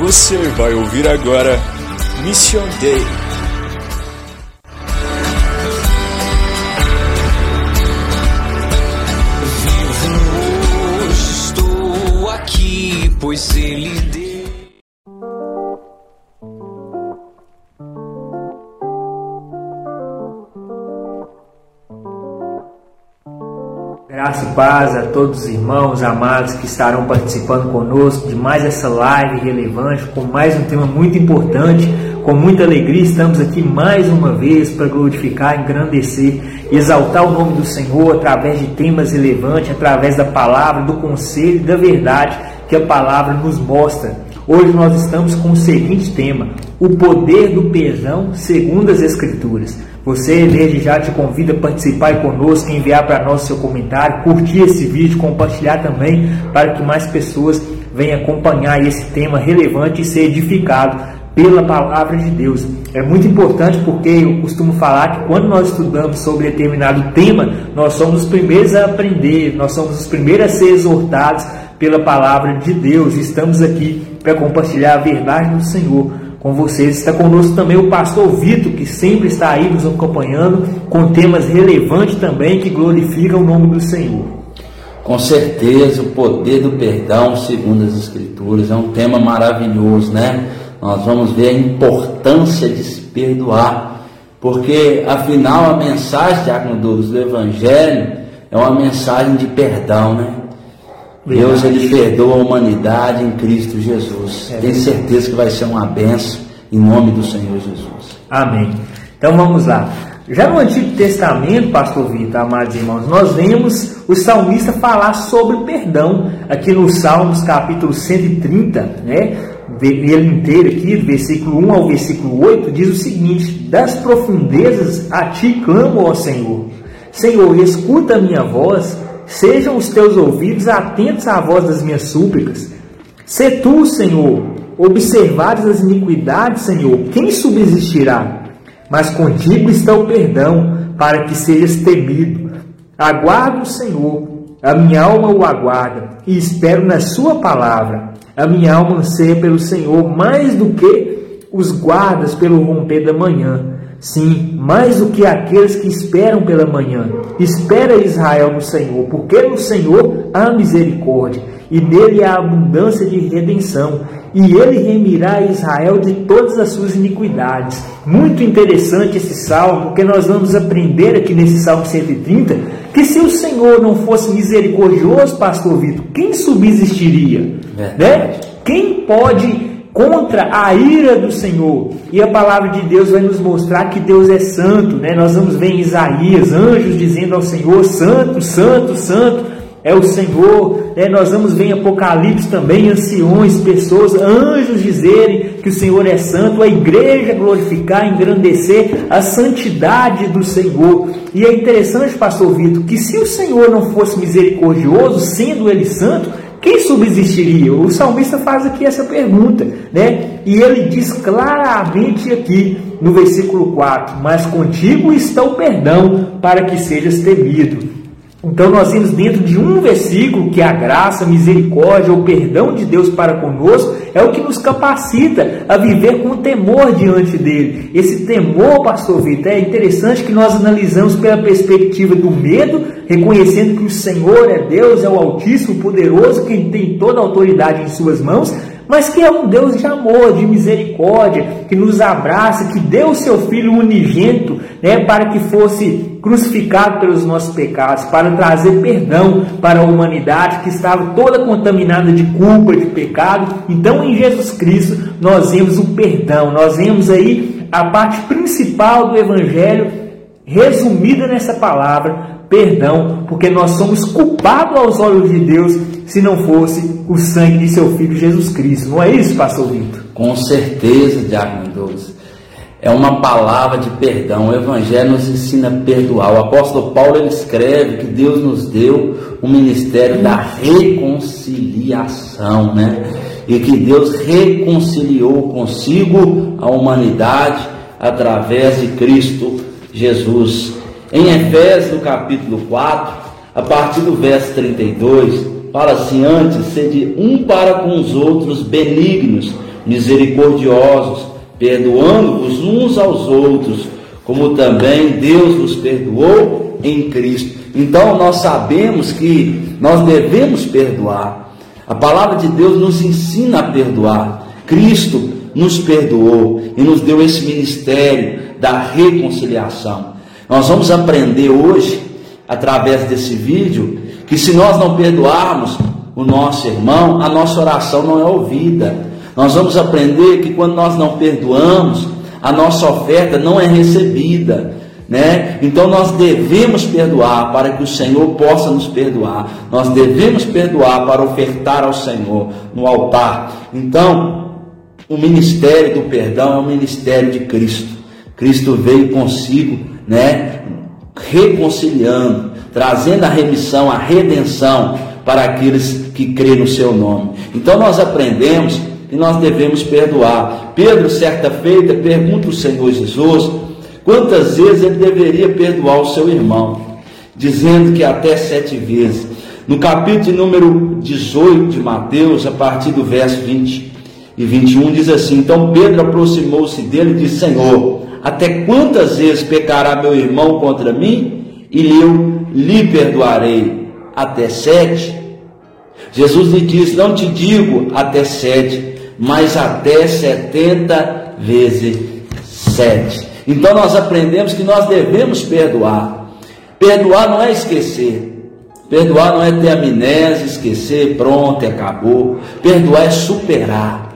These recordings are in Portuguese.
Você vai ouvir agora Mission Day. Vivo hoje, estou aqui, pois Ele E paz a todos os irmãos amados que estarão participando conosco de mais essa live relevante, com mais um tema muito importante. Com muita alegria estamos aqui mais uma vez para glorificar, engrandecer e exaltar o nome do Senhor através de temas relevantes, através da palavra, do conselho e da verdade que a palavra nos mostra. Hoje nós estamos com o seguinte tema: o poder do perdão segundo as Escrituras. Você, desde já, te convida a participar conosco, enviar para nós seu comentário, curtir esse vídeo, compartilhar também, para que mais pessoas venham acompanhar esse tema relevante e ser edificado pela palavra de Deus. É muito importante porque eu costumo falar que quando nós estudamos sobre determinado tema, nós somos os primeiros a aprender, nós somos os primeiros a ser exortados pela palavra de Deus. Estamos aqui para compartilhar a verdade do Senhor com vocês. Está conosco também o pastor Vitor, que sempre está aí nos acompanhando com temas relevantes também que glorificam o nome do Senhor. Com certeza, o poder do perdão, segundo as Escrituras, é um tema maravilhoso, né? Nós vamos ver a importância de se perdoar, porque afinal a mensagem, Diácono Douros, do Evangelho é uma mensagem de perdão, né? Deus ele perdoa a humanidade em Cristo Jesus. É Tenho certeza que vai ser uma benção em nome do Senhor Jesus. Amém. Então vamos lá. Já no Antigo Testamento, pastor Vitor, amados irmãos, nós vemos o salmista falar sobre perdão, aqui no Salmos capítulo 130, né? Ele inteiro aqui, do versículo 1 ao versículo 8, diz o seguinte: Das profundezas a ti clamo, ó Senhor. Senhor, escuta a minha voz, sejam os teus ouvidos atentos à voz das minhas súplicas. Se tu, Senhor, observares as iniquidades, Senhor, quem subsistirá? Mas contigo está o perdão, para que sejas temido. Aguardo o Senhor, a minha alma o aguarda, e espero na sua palavra. A minha alma anseia pelo Senhor mais do que os guardas pelo romper da manhã. Sim, mais do que aqueles que esperam pela manhã. Espera Israel no Senhor, porque no Senhor há misericórdia, e nele há abundância de redenção, e ele remirá Israel de todas as suas iniquidades. Muito interessante esse salmo, porque nós vamos aprender aqui nesse salmo 130 que se o Senhor não fosse misericordioso, pastor Vitor, quem subsistiria? Né? Quem pode contra a ira do Senhor. E a palavra de Deus vai nos mostrar que Deus é santo, né? Nós vamos ver em Isaías anjos dizendo ao Senhor: Santo, Santo, Santo é o Senhor. Né? Nós vamos ver em Apocalipse também anciões, pessoas, anjos dizerem que o Senhor é santo, a igreja glorificar, engrandecer a santidade do Senhor. E é interessante, pastor Vitor, que se o Senhor não fosse misericordioso, sendo ele santo, quem subsistiria? O salmista faz aqui essa pergunta, né? E ele diz claramente aqui no versículo 4: Mas contigo está o perdão para que sejas temido. Então nós vimos dentro de um versículo que a graça, a misericórdia, o perdão de Deus para conosco é o que nos capacita a viver com temor diante dele. Esse temor, pastor Vitor, é interessante que nós analisamos pela perspectiva do medo, reconhecendo que o Senhor é Deus, é o Altíssimo, poderoso, que tem toda a autoridade em suas mãos, mas que é um Deus de amor, de misericórdia, que nos abraça, que deu o seu Filho unigênito né, para que fosse crucificado pelos nossos pecados, para trazer perdão para a humanidade que estava toda contaminada de culpa, de pecado. Então, em Jesus Cristo, nós vemos o perdão, nós vemos aí a parte principal do Evangelho resumida nessa palavra, perdão, porque nós somos culpados aos olhos de Deus se não fosse o sangue de seu Filho Jesus Cristo. Não é isso, pastor Vitor? Com certeza, Diácono Mendoza. É uma palavra de perdão. O Evangelho nos ensina a perdoar. O apóstolo Paulo ele escreve que Deus nos deu o ministério da reconciliação, né? E que Deus reconciliou consigo a humanidade através de Cristo Jesus. Em Efésios, capítulo 4, a partir do verso 32, fala assim: Antes, sede um para com os outros benignos, misericordiosos, perdoando-vos uns aos outros, como também Deus vos perdoou em Cristo. Então nós sabemos que nós devemos perdoar. A palavra de Deus nos ensina a perdoar. Cristo nos perdoou e nos deu esse ministério da reconciliação. Nós vamos aprender hoje, através desse vídeo, que se nós não perdoarmos o nosso irmão, a nossa oração não é ouvida. Nós vamos aprender que quando nós não perdoamos, a nossa oferta não é recebida. Né? Então nós devemos perdoar para que o Senhor possa nos perdoar. Nós devemos perdoar para ofertar ao Senhor no altar. Então, o ministério do perdão é o ministério de Cristo. Cristo veio consigo, né, reconciliando, trazendo a remissão, a redenção para aqueles que crêem no seu nome. Então nós aprendemos que nós devemos perdoar. Pedro, certa feita, pergunta ao Senhor Jesus quantas vezes ele deveria perdoar o seu irmão, dizendo que até sete vezes. No capítulo número 18 de Mateus, a partir do verso 20 e 21, diz assim: Então Pedro aproximou-se dele e disse: Senhor, até quantas vezes pecará meu irmão contra mim e eu lhe perdoarei? Até sete? Jesus lhe disse: Não te digo até sete, mas até setenta vezes sete. Então nós aprendemos que nós devemos perdoar. Perdoar não é esquecer. Perdoar não é ter amnésia, esquecer, pronto, acabou. Perdoar é superar.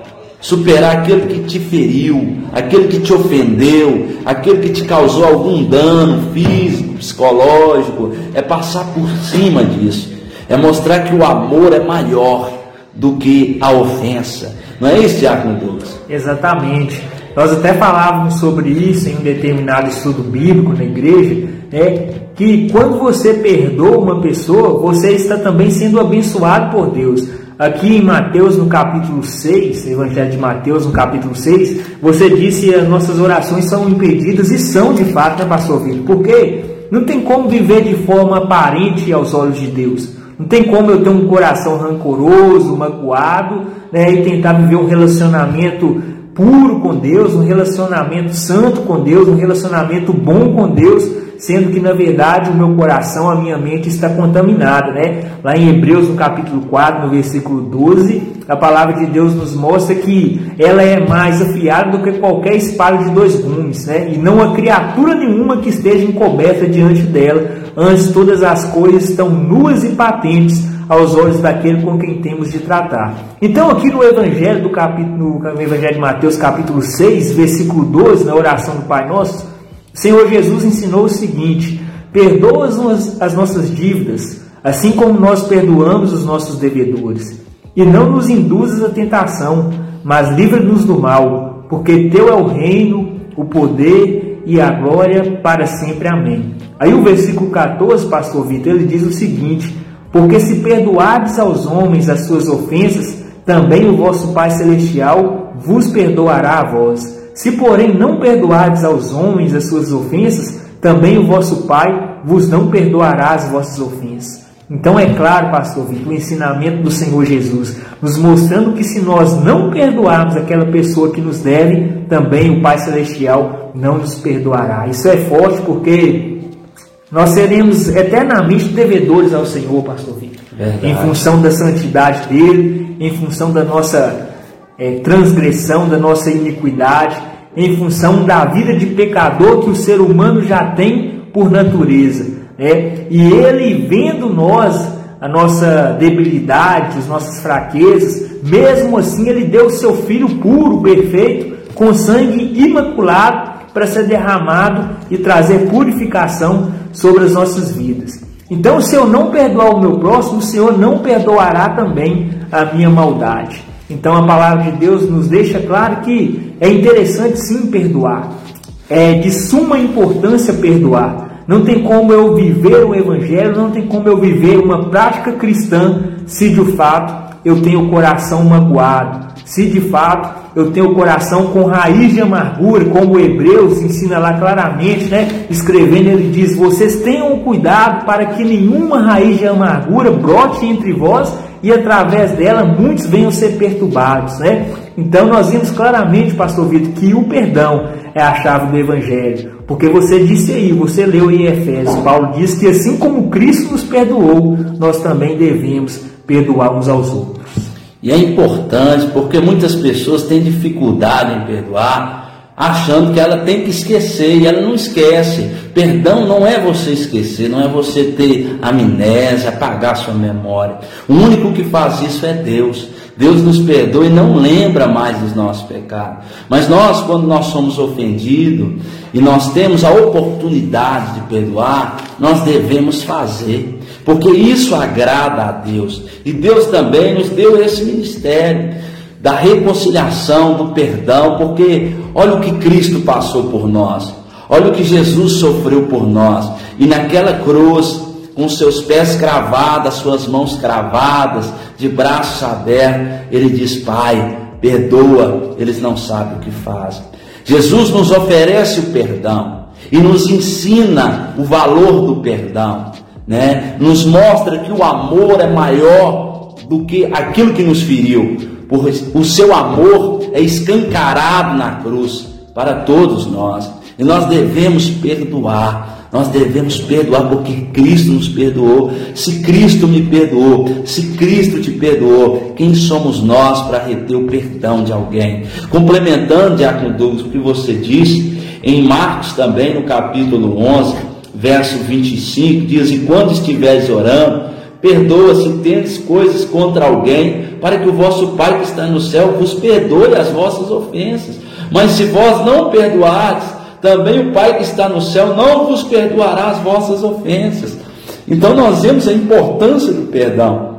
Superar aquele que te feriu, aquele que te ofendeu, aquele que te causou algum dano físico, psicológico. É passar por cima disso. É mostrar que o amor é maior do que a ofensa. Não é isso, Diácono Douglas? Exatamente. Nós até falávamos sobre isso em um determinado estudo bíblico na igreja, né, que quando você perdoa uma pessoa, você está também sendo abençoado por Deus. Aqui em Mateus, no capítulo 6, Evangelho de Mateus, no capítulo 6, você disse que as nossas orações são impedidas e são de fato, né, pastor Vitor? Porque não tem como viver de forma aparente aos olhos de Deus. Não tem como eu ter um coração rancoroso, magoado, né, e tentar viver um relacionamento puro com Deus, um relacionamento santo com Deus, um relacionamento bom com Deus, sendo que na verdade o meu coração, a minha mente está contaminada, né? Lá em Hebreus, no capítulo 4, no versículo 12, a palavra de Deus nos mostra que ela é mais afiada do que qualquer espada de dois gumes, né? E não há criatura nenhuma que esteja encoberta diante dela, antes todas as coisas estão nuas e patentes aos olhos daquele com quem temos de tratar. Então, aqui no Evangelho do capítulo, no Evangelho de Mateus, capítulo 6, versículo 12, na oração do Pai Nosso, Senhor Jesus ensinou o seguinte: perdoa as nossas dívidas, assim como nós perdoamos os nossos devedores, e não nos induzas à tentação, mas livra-nos do mal, porque teu é o reino, o poder e a glória para sempre. Amém. Aí o versículo 14, pastor Vitor, ele diz o seguinte: porque se perdoardes aos homens as suas ofensas, também o vosso Pai Celestial vos perdoará a vós. Se, porém, não perdoardes aos homens as suas ofensas, também o vosso Pai vos não perdoará as vossas ofensas. Então é claro, pastor Vitor, o ensinamento do Senhor Jesus, nos mostrando que se nós não perdoarmos aquela pessoa que nos deve, também o Pai Celestial não nos perdoará. Isso é forte porque nós seremos eternamente devedores ao Senhor, pastor Victor. Verdade. Em função da santidade dele, em função da nossa é, transgressão, da nossa iniquidade, em função da vida de pecador que o ser humano já tem por natureza. Né? E ele, vendo nós, a nossa debilidade, as nossas fraquezas, mesmo assim, ele deu o seu filho puro, perfeito, com sangue imaculado para ser derramado e trazer purificação sobre as nossas vidas. Então, se eu não perdoar o meu próximo, o Senhor não perdoará também a minha maldade. Então, a palavra de Deus nos deixa claro que é interessante sim perdoar. É de suma importância perdoar. Não tem como eu viver o Evangelho, não tem como eu viver uma prática cristã se de fato eu tenho o coração magoado, se de fato eu tenho o coração com raiz de amargura, como o Hebreus ensina lá claramente, né? Escrevendo, ele diz: Vocês tenham cuidado para que nenhuma raiz de amargura brote entre vós e através dela muitos venham ser perturbados, né? Então nós vimos claramente, pastor Vitor, que o perdão é a chave do evangelho. Porque você disse aí, você leu em Efésios, Paulo diz que assim como Cristo nos perdoou, nós também devemos perdoar uns aos outros. E é importante porque muitas pessoas têm dificuldade em perdoar achando que ela tem que esquecer e ela não esquece. Perdão não é você esquecer, não é você ter amnésia, apagar sua memória. O único que faz isso é Deus. Deus nos perdoa e não lembra mais dos nossos pecados. Mas nós, quando nós somos ofendidos e nós temos a oportunidade de perdoar, nós devemos fazer, porque isso agrada a Deus. E Deus também nos deu esse ministério da reconciliação, do perdão, porque olha o que Cristo passou por nós, olha o que Jesus sofreu por nós, e naquela cruz, com seus pés cravados, suas mãos cravadas, de braços abertos, ele diz: Pai, perdoa, eles não sabem o que fazem. Jesus nos oferece o perdão e nos ensina o valor do perdão, né? Nos mostra que o amor é maior do que aquilo que nos feriu pois o seu amor é escancarado na cruz para todos nós. E nós devemos perdoar. Nós devemos perdoar porque Cristo nos perdoou. Se Cristo me perdoou, se Cristo te perdoou, quem somos nós para reter o perdão de alguém? Complementando, Diácono Douglas, o que você disse, em Marcos também, no capítulo 11, verso 25, diz: E quando estiveres orando, perdoa se tendes coisas contra alguém, para que o vosso Pai que está no céu vos perdoe as vossas ofensas. Mas se vós não perdoardes, também o Pai que está no céu não vos perdoará as vossas ofensas. Então nós vemos a importância do perdão.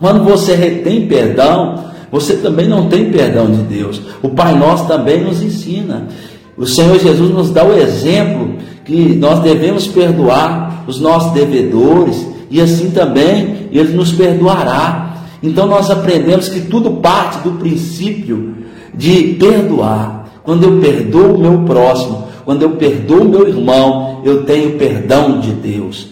Quando você retém perdão, você também não tem perdão de Deus. O Pai Nosso também nos ensina. O Senhor Jesus nos dá o exemplo que nós devemos perdoar os nossos devedores e assim também Ele nos perdoará. Então nós aprendemos que tudo parte do princípio de perdoar. Quando eu perdoo o meu próximo, quando eu perdoo o meu irmão, eu tenho perdão de Deus.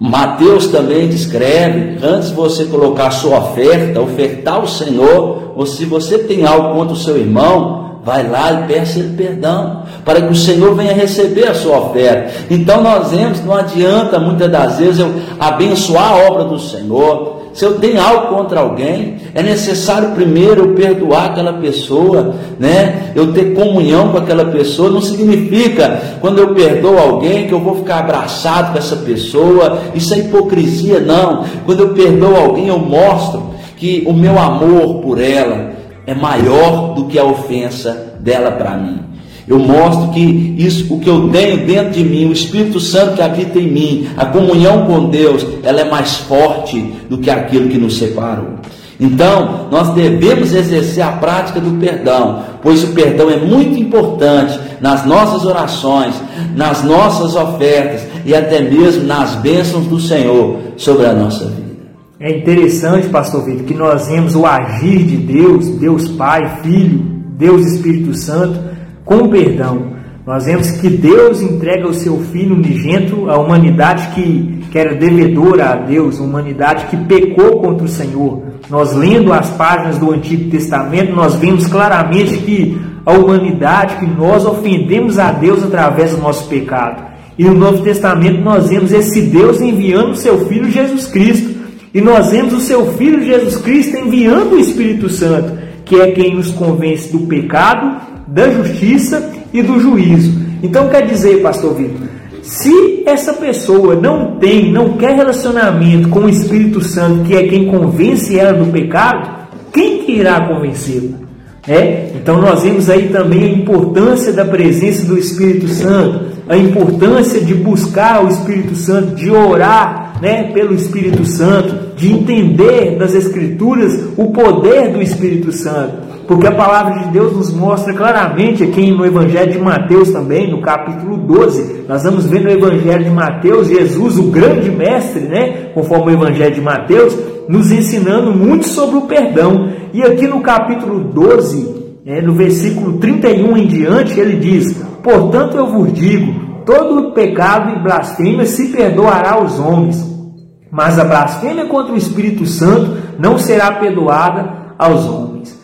Mateus também descreve, antes de você colocar sua oferta, ofertar ao Senhor, ou se você tem algo contra o seu irmão, vai lá e peça ele perdão, para que o Senhor venha receber a sua oferta. Então nós vemos, não adianta muitas das vezes eu abençoar a obra do Senhor, se eu tenho algo contra alguém, é necessário primeiro eu perdoar aquela pessoa, né? Eu ter comunhão com aquela pessoa. Não significa quando eu perdoo alguém que eu vou ficar abraçado com essa pessoa. Isso é hipocrisia, não. Quando eu perdoo alguém, eu mostro que o meu amor por ela é maior do que a ofensa dela para mim. Eu mostro que isso, o que eu tenho dentro de mim, o Espírito Santo que habita em mim, a comunhão com Deus, ela é mais forte do que aquilo que nos separou. Então, nós devemos exercer a prática do perdão, pois o perdão é muito importante nas nossas orações, nas nossas ofertas e até mesmo nas bênçãos do Senhor sobre a nossa vida. É interessante, pastor Vitor, que nós vemos o agir de Deus, Deus Pai, Filho, Deus Espírito Santo, com perdão. Nós vemos que Deus entrega o seu Filho unigênito à humanidade que, que era devedora a Deus, humanidade que pecou contra o Senhor. Nós lendo as páginas do Antigo Testamento, nós vemos claramente que a humanidade, que nós ofendemos a Deus através do nosso pecado. E no Novo Testamento nós vemos esse Deus enviando o seu Filho Jesus Cristo. E nós vemos o seu Filho Jesus Cristo enviando o Espírito Santo, que é quem nos convence do pecado da justiça e do juízo. Então quer dizer, pastor Vitor, se essa pessoa não tem, não quer relacionamento com o Espírito Santo, que é quem convence ela do pecado, quem que irá convencê-la? É? Então nós vemos aí também a importância da presença do Espírito Santo, a importância de buscar o Espírito Santo, de orar né, pelo Espírito Santo, de entender das Escrituras o poder do Espírito Santo. Porque a palavra de Deus nos mostra claramente aqui no Evangelho de Mateus também, no capítulo 12. Nós vamos ver no Evangelho de Mateus Jesus, o grande mestre, né? Conforme o Evangelho de Mateus, nos ensinando muito sobre o perdão. E aqui no capítulo 12, né, no versículo 31 em diante, ele diz: Portanto eu vos digo, todo pecado e blasfêmia se perdoará aos homens Mas a blasfêmia contra o Espírito Santo não será perdoada aos homens.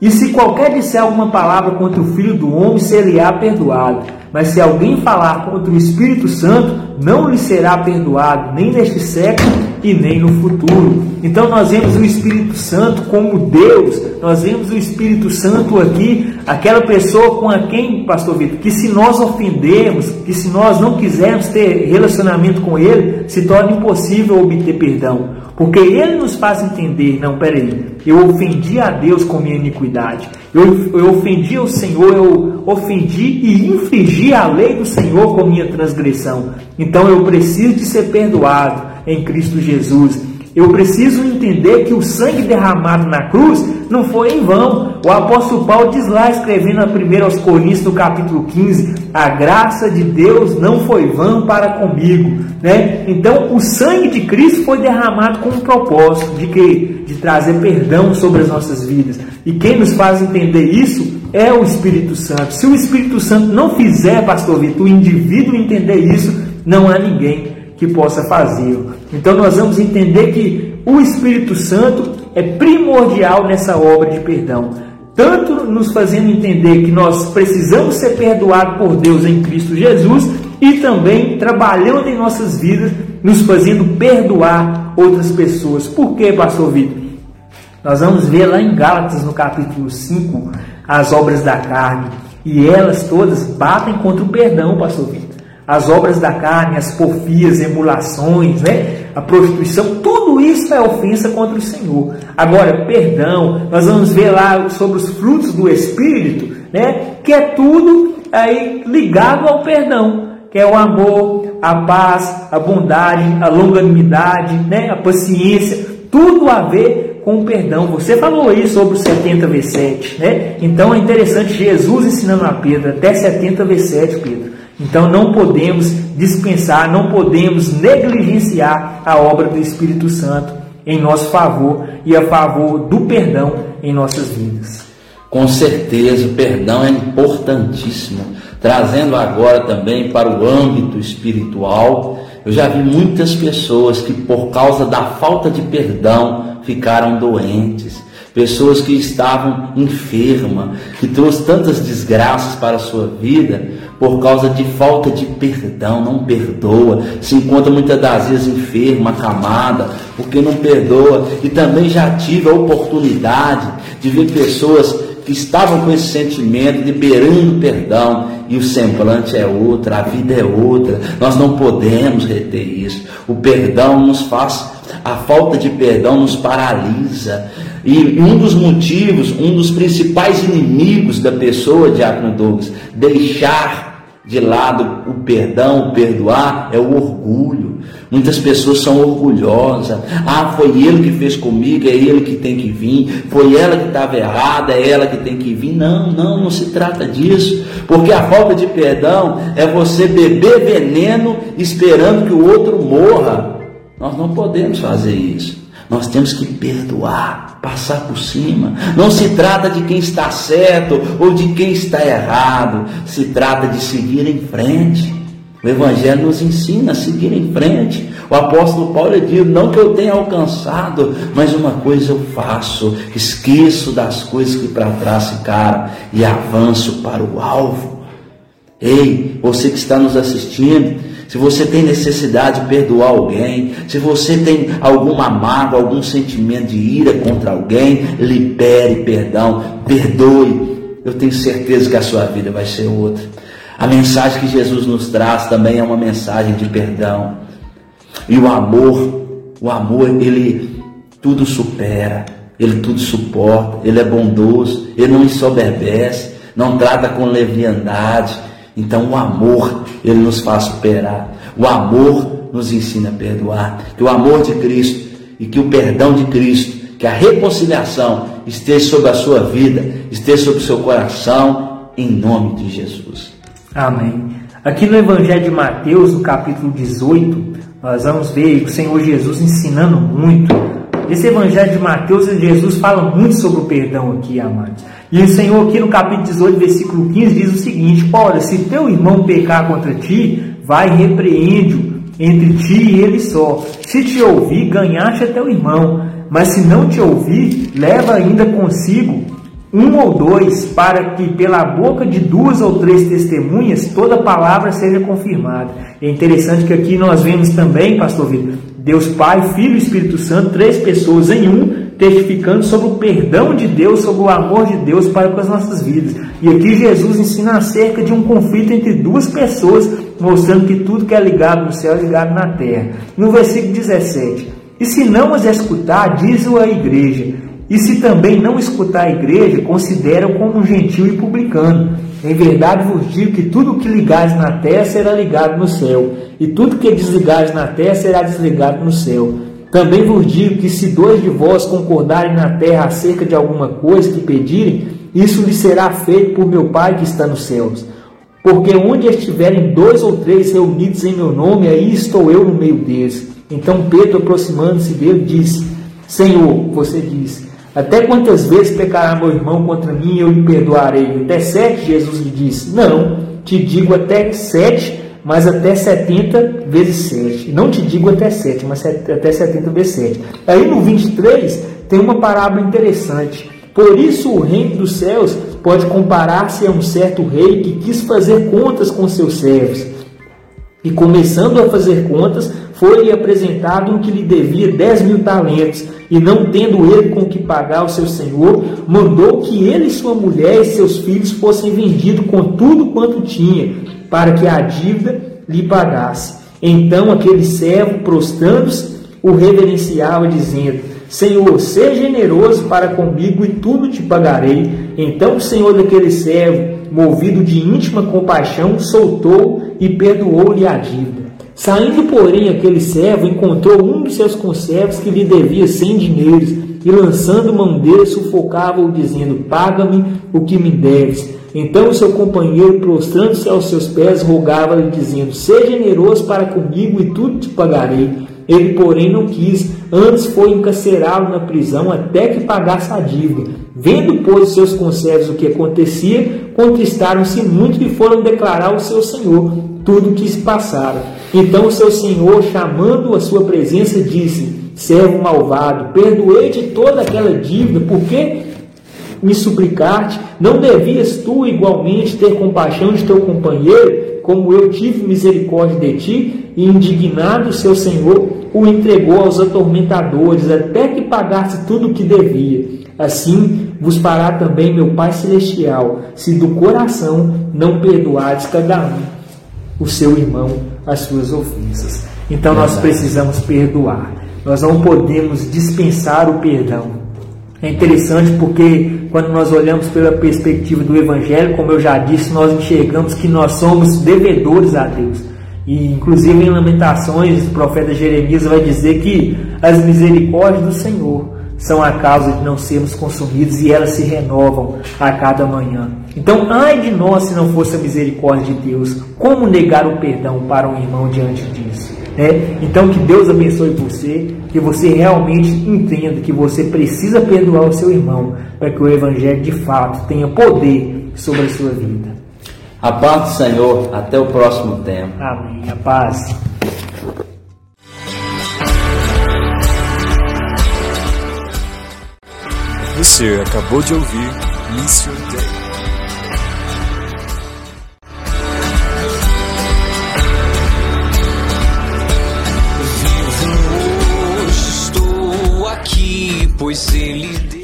E se qualquer disser alguma palavra contra o Filho do Homem, ser-lhe-á perdoado. Mas se alguém falar contra o Espírito Santo, não lhe será perdoado, nem neste século e nem no futuro. Então nós vemos o Espírito Santo como Deus, nós vemos o Espírito Santo aqui, aquela pessoa com a quem, pastor Vitor, que se nós ofendermos, que se nós não quisermos ter relacionamento com Ele, se torna impossível obter perdão. Porque Ele nos faz entender, não, peraí, eu ofendi a Deus com minha iniquidade, eu, eu ofendi o Senhor, eu ofendi e infringi a lei do Senhor com minha transgressão. Então eu preciso de ser perdoado em Cristo Jesus. Eu preciso entender que o sangue derramado na cruz não foi em vão. O apóstolo Paulo diz lá, escrevendo a 1 aos Coríntios, no capítulo 15: A graça de Deus não foi vã para comigo. Né? Então, o sangue de Cristo foi derramado com o propósito de que? De trazer perdão sobre as nossas vidas. E quem nos faz entender isso é o Espírito Santo. Se o Espírito Santo não fizer, pastor Vitor, o indivíduo entender isso, não há ninguém que possa fazê-lo. Então nós vamos entender que o Espírito Santo é primordial nessa obra de perdão, tanto nos fazendo entender que nós precisamos ser perdoados por Deus em Cristo Jesus e também trabalhando em nossas vidas, nos fazendo perdoar outras pessoas. Por quê, pastor Vitor? Nós vamos ver lá em Gálatas, no capítulo 5, as obras da carne, e elas todas batem contra o perdão, pastor Vitor as obras da carne, as porfias, emulações, né? a prostituição, tudo isso é ofensa contra o Senhor. Agora, perdão, nós vamos ver lá sobre os frutos do Espírito, né? que é tudo aí ligado ao perdão, que é o amor, a paz, a bondade, a longanimidade, né? a paciência, tudo a ver com o perdão. Você falou aí sobre o 70 V7, né? Então é interessante Jesus ensinando a Pedro até 70 V7, Pedro. Então não podemos dispensar, não podemos negligenciar a obra do Espírito Santo em nosso favor e a favor do perdão em nossas vidas. Com certeza, o perdão é importantíssimo. Trazendo agora também para o âmbito espiritual, eu já vi muitas pessoas que, por causa da falta de perdão, ficaram doentes, pessoas que estavam enfermas, que trouxe tantas desgraças para a sua vida por causa de falta de perdão, não perdoa, se encontra muitas das vezes enferma, acamada, porque não perdoa. E também já tive a oportunidade de ver pessoas que estavam com esse sentimento, liberando perdão, e o semblante é outro, a vida é outra. Nós não podemos reter isso. O perdão nos faz, a falta de perdão nos paralisa. E um dos motivos, um dos principais inimigos da pessoa, Diácono Douglas, deixar de lado o perdão, o perdoar, é o orgulho. Muitas pessoas são orgulhosas. Ah, foi ele que fez comigo, é ele que tem que vir. Foi ela que estava errada, é ela que tem que vir. Não, não, não se trata disso. Porque a falta de perdão é você beber veneno esperando que o outro morra. Nós não podemos fazer isso. Nós temos que perdoar, passar por cima. Não se trata de quem está certo ou de quem está errado. Se trata de seguir em frente. O Evangelho nos ensina a seguir em frente. O apóstolo Paulo diz: Não que eu tenha alcançado, mas uma coisa eu faço: esqueço das coisas que para trás ficaram e avanço para o alvo. Ei, você que está nos assistindo, se você tem necessidade de perdoar alguém, se você tem alguma mágoa, algum sentimento de ira contra alguém, libere perdão, perdoe. Eu tenho certeza que a sua vida vai ser outra. A mensagem que Jesus nos traz também é uma mensagem de perdão. E o amor, o amor, ele tudo supera, ele tudo suporta, ele é bondoso, ele não ensoberbece, não trata com leviandade, então o amor, ele nos faz superar. O amor nos ensina a perdoar. Que o amor de Cristo e que o perdão de Cristo, que a reconciliação esteja sobre a sua vida, esteja sobre o seu coração, em nome de Jesus. Amém. Aqui no Evangelho de Mateus, no capítulo 18, nós vamos ver o Senhor Jesus ensinando muito. Esse Evangelho de Mateus, Jesus fala muito sobre o perdão aqui, amados. E o Senhor, aqui no capítulo 18, versículo 15, diz o seguinte: Ora, se teu irmão pecar contra ti, vai repreende-o. entre ti e ele só. Se te ouvir, ganhaste a teu irmão, mas se não te ouvir, leva ainda consigo um ou dois, para que pela boca de duas ou três testemunhas toda palavra seja confirmada. É interessante que aqui nós vemos também, pastor Vitor, Deus Pai, Filho e Espírito Santo, três pessoas em um, testificando sobre o perdão de Deus, sobre o amor de Deus para com as nossas vidas. E aqui Jesus ensina acerca de um conflito entre duas pessoas, mostrando que tudo que é ligado no céu é ligado na terra. No versículo 17: E se não os escutar, diz-o a igreja. E se também não escutar a igreja, considera-o como um gentil e publicano. Em verdade vos digo que tudo o que ligares na terra será ligado no céu, e tudo que desligares na terra será desligado no céu. Também vos digo que se dois de vós concordarem na terra acerca de alguma coisa que pedirem, isso lhe será feito por meu Pai que está nos céus. Porque onde estiverem dois ou três reunidos em meu nome, aí estou eu no meio deles. Então Pedro, aproximando-se dele, disse: Senhor, você disse, até quantas vezes pecará meu irmão contra mim e eu lhe perdoarei? Até sete, Jesus lhe disse. Não, te digo até sete, mas até setenta vezes sete. Não te digo até sete, mas até setenta vezes sete. Aí no 23 tem uma parábola interessante. Por isso o reino dos céus pode comparar-se a um certo rei que quis fazer contas com seus servos. E começando a fazer contas, foi-lhe apresentado um que lhe devia dez mil talentos, e não tendo ele com que pagar o seu senhor, mandou que ele, sua mulher e seus filhos fossem vendidos com tudo quanto tinha, para que a dívida lhe pagasse. Então aquele servo, prostrando-se, o reverenciava, dizendo: Senhor, seja generoso para comigo e tudo te pagarei. Então o senhor daquele servo, movido de íntima compaixão, soltou e perdoou-lhe a dívida. Saindo, porém, aquele servo encontrou um dos seus conservos que lhe devia cem dinheiros, e lançando mão dele, sufocava-o, dizendo: Paga-me o que me deves. Então o seu companheiro, prostrando-se aos seus pés, rogava-lhe, dizendo: Seja generoso para comigo e tudo te pagarei. Ele, porém, não quis, antes foi encarcerá-lo na prisão até que pagasse a dívida. Vendo, pois, seus conservos o que acontecia, contristaram-se muito e foram declarar ao seu senhor tudo o que se passara. Então o seu senhor, chamando a sua presença, disse: Servo malvado, perdoei-te toda aquela dívida, porque me suplicar-te? Não devias tu igualmente ter compaixão de teu companheiro, como eu tive misericórdia de ti? E indignado seu senhor, o entregou aos atormentadores, até que pagasse tudo o que devia. Assim vos fará também meu Pai Celestial, se do coração não perdoares cada um o seu irmão as suas ofensas. Então nós precisamos perdoar. Nós não podemos dispensar o perdão. É interessante porque quando nós olhamos pela perspectiva do Evangelho, como eu já disse, nós enxergamos que nós somos devedores a Deus. E inclusive em Lamentações, o profeta Jeremias vai dizer que as misericórdias do Senhor são a causa de não sermos consumidos e elas se renovam a cada manhã. Então, ai de nós se não fosse a misericórdia de Deus, como negar o perdão para um irmão diante disso? Né? Então, que Deus abençoe você, que você realmente entenda que você precisa perdoar o seu irmão para que o Evangelho de fato tenha poder sobre a sua vida. A paz do Senhor, até o próximo tempo. Amém. A paz. Você acabou de ouvir Mission Day. Pois ele deu.